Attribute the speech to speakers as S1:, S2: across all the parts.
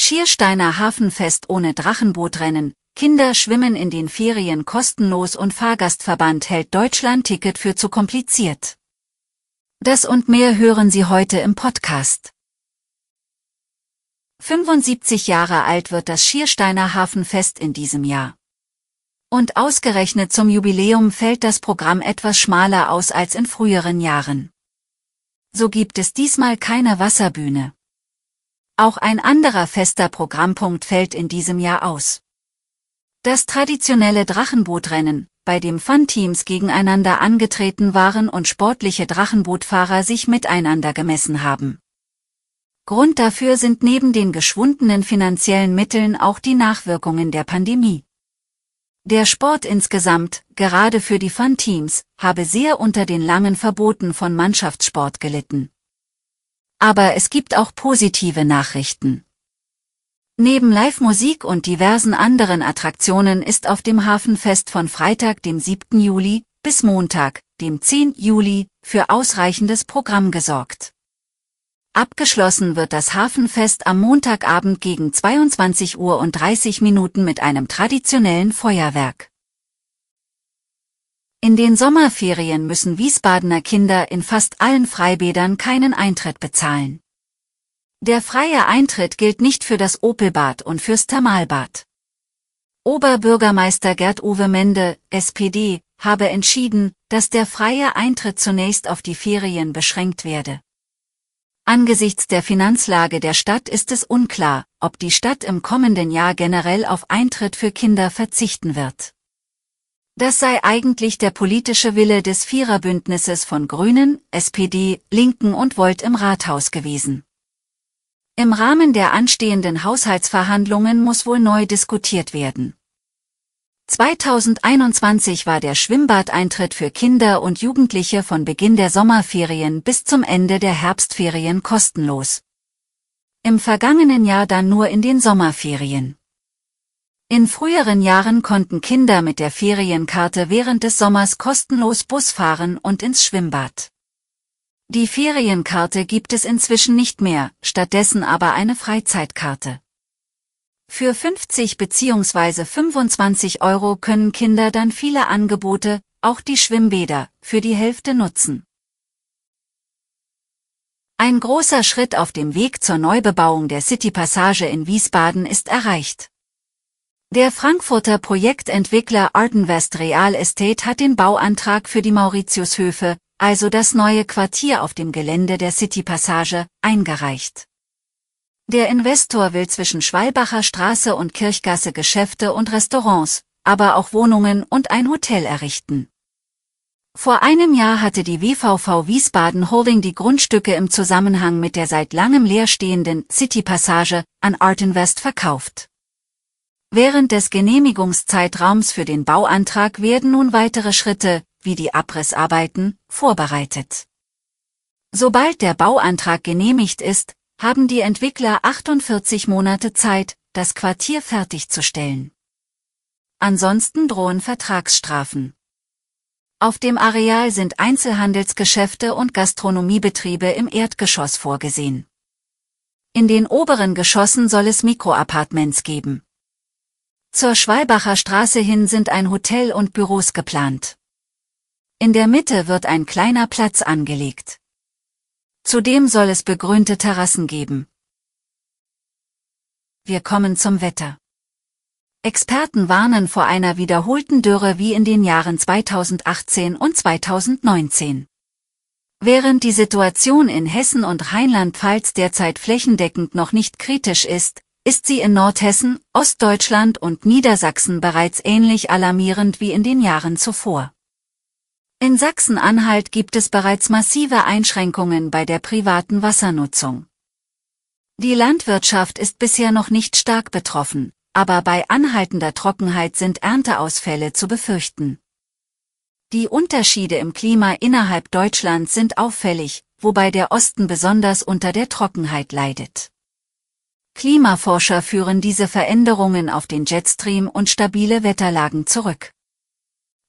S1: Schiersteiner Hafenfest ohne Drachenbootrennen, Kinder schwimmen in den Ferien kostenlos und Fahrgastverband hält Deutschland-Ticket für zu kompliziert. Das und mehr hören Sie heute im Podcast. 75 Jahre alt wird das Schiersteiner Hafenfest in diesem Jahr. Und ausgerechnet zum Jubiläum fällt das Programm etwas schmaler aus als in früheren Jahren. So gibt es diesmal keine Wasserbühne. Auch ein anderer fester Programmpunkt fällt in diesem Jahr aus. Das traditionelle Drachenbootrennen, bei dem Fun-Teams gegeneinander angetreten waren und sportliche Drachenbootfahrer sich miteinander gemessen haben. Grund dafür sind neben den geschwundenen finanziellen Mitteln auch die Nachwirkungen der Pandemie. Der Sport insgesamt, gerade für die Fun-Teams, habe sehr unter den langen Verboten von Mannschaftssport gelitten. Aber es gibt auch positive Nachrichten. Neben Live-Musik und diversen anderen Attraktionen ist auf dem Hafenfest von Freitag, dem 7. Juli, bis Montag, dem 10. Juli, für ausreichendes Programm gesorgt. Abgeschlossen wird das Hafenfest am Montagabend gegen 22 Uhr und 30 Minuten mit einem traditionellen Feuerwerk. In den Sommerferien müssen Wiesbadener Kinder in fast allen Freibädern keinen Eintritt bezahlen. Der freie Eintritt gilt nicht für das Opelbad und fürs Thermalbad. Oberbürgermeister Gerd-Uwe Mende, SPD, habe entschieden, dass der freie Eintritt zunächst auf die Ferien beschränkt werde. Angesichts der Finanzlage der Stadt ist es unklar, ob die Stadt im kommenden Jahr generell auf Eintritt für Kinder verzichten wird. Das sei eigentlich der politische Wille des Viererbündnisses von Grünen, SPD, Linken und Volt im Rathaus gewesen. Im Rahmen der anstehenden Haushaltsverhandlungen muss wohl neu diskutiert werden. 2021 war der Schwimmbadeintritt für Kinder und Jugendliche von Beginn der Sommerferien bis zum Ende der Herbstferien kostenlos. Im vergangenen Jahr dann nur in den Sommerferien. In früheren Jahren konnten Kinder mit der Ferienkarte während des Sommers kostenlos Bus fahren und ins Schwimmbad. Die Ferienkarte gibt es inzwischen nicht mehr, stattdessen aber eine Freizeitkarte. Für 50 bzw. 25 Euro können Kinder dann viele Angebote, auch die Schwimmbäder, für die Hälfte nutzen. Ein großer Schritt auf dem Weg zur Neubebauung der Citypassage in Wiesbaden ist erreicht. Der Frankfurter Projektentwickler Artenvest Real Estate hat den Bauantrag für die Mauritiushöfe, also das neue Quartier auf dem Gelände der Citypassage, eingereicht. Der Investor will zwischen Schwalbacher Straße und Kirchgasse Geschäfte und Restaurants, aber auch Wohnungen und ein Hotel errichten. Vor einem Jahr hatte die WVV Wiesbaden Holding die Grundstücke im Zusammenhang mit der seit langem leerstehenden Citypassage an Artinvest verkauft. Während des Genehmigungszeitraums für den Bauantrag werden nun weitere Schritte, wie die Abrissarbeiten, vorbereitet. Sobald der Bauantrag genehmigt ist, haben die Entwickler 48 Monate Zeit, das Quartier fertigzustellen. Ansonsten drohen Vertragsstrafen. Auf dem Areal sind Einzelhandelsgeschäfte und Gastronomiebetriebe im Erdgeschoss vorgesehen. In den oberen Geschossen soll es Mikroappartements geben. Zur Schwalbacher Straße hin sind ein Hotel und Büros geplant. In der Mitte wird ein kleiner Platz angelegt. Zudem soll es begrünte Terrassen geben. Wir kommen zum Wetter. Experten warnen vor einer wiederholten Dürre wie in den Jahren 2018 und 2019. Während die Situation in Hessen und Rheinland-Pfalz derzeit flächendeckend noch nicht kritisch ist, ist sie in Nordhessen, Ostdeutschland und Niedersachsen bereits ähnlich alarmierend wie in den Jahren zuvor. In Sachsen-Anhalt gibt es bereits massive Einschränkungen bei der privaten Wassernutzung. Die Landwirtschaft ist bisher noch nicht stark betroffen, aber bei anhaltender Trockenheit sind Ernteausfälle zu befürchten. Die Unterschiede im Klima innerhalb Deutschlands sind auffällig, wobei der Osten besonders unter der Trockenheit leidet. Klimaforscher führen diese Veränderungen auf den Jetstream und stabile Wetterlagen zurück.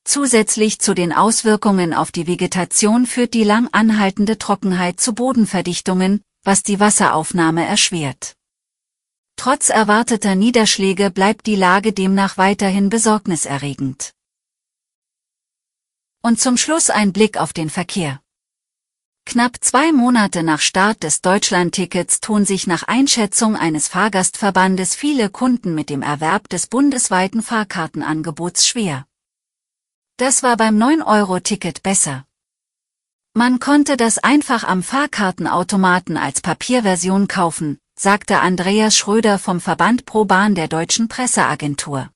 S1: Zusätzlich zu den Auswirkungen auf die Vegetation führt die lang anhaltende Trockenheit zu Bodenverdichtungen, was die Wasseraufnahme erschwert. Trotz erwarteter Niederschläge bleibt die Lage demnach weiterhin besorgniserregend. Und zum Schluss ein Blick auf den Verkehr. Knapp zwei Monate nach Start des Deutschlandtickets tun sich nach Einschätzung eines Fahrgastverbandes viele Kunden mit dem Erwerb des bundesweiten Fahrkartenangebots schwer. Das war beim 9-Euro-Ticket besser. Man konnte das einfach am Fahrkartenautomaten als Papierversion kaufen, sagte Andreas Schröder vom Verband Pro Bahn der deutschen Presseagentur.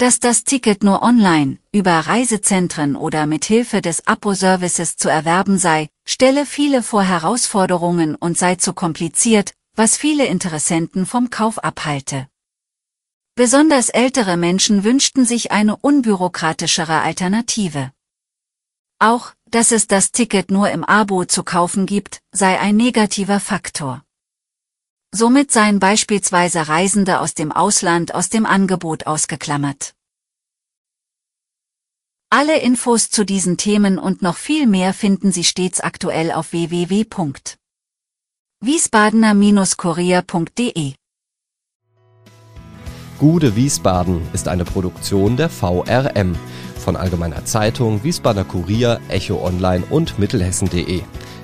S1: Dass das Ticket nur online, über Reisezentren oder mit Hilfe des Apo-Services zu erwerben sei, stelle viele vor Herausforderungen und sei zu kompliziert, was viele Interessenten vom Kauf abhalte. Besonders ältere Menschen wünschten sich eine unbürokratischere Alternative. Auch, dass es das Ticket nur im Abo zu kaufen gibt, sei ein negativer Faktor. Somit seien beispielsweise Reisende aus dem Ausland aus dem Angebot ausgeklammert. Alle Infos zu diesen Themen und noch viel mehr finden Sie stets aktuell auf www.wiesbadener-kurier.de.
S2: Gude Wiesbaden ist eine Produktion der VRM von Allgemeiner Zeitung, Wiesbadener Kurier, Echo Online und Mittelhessen.de.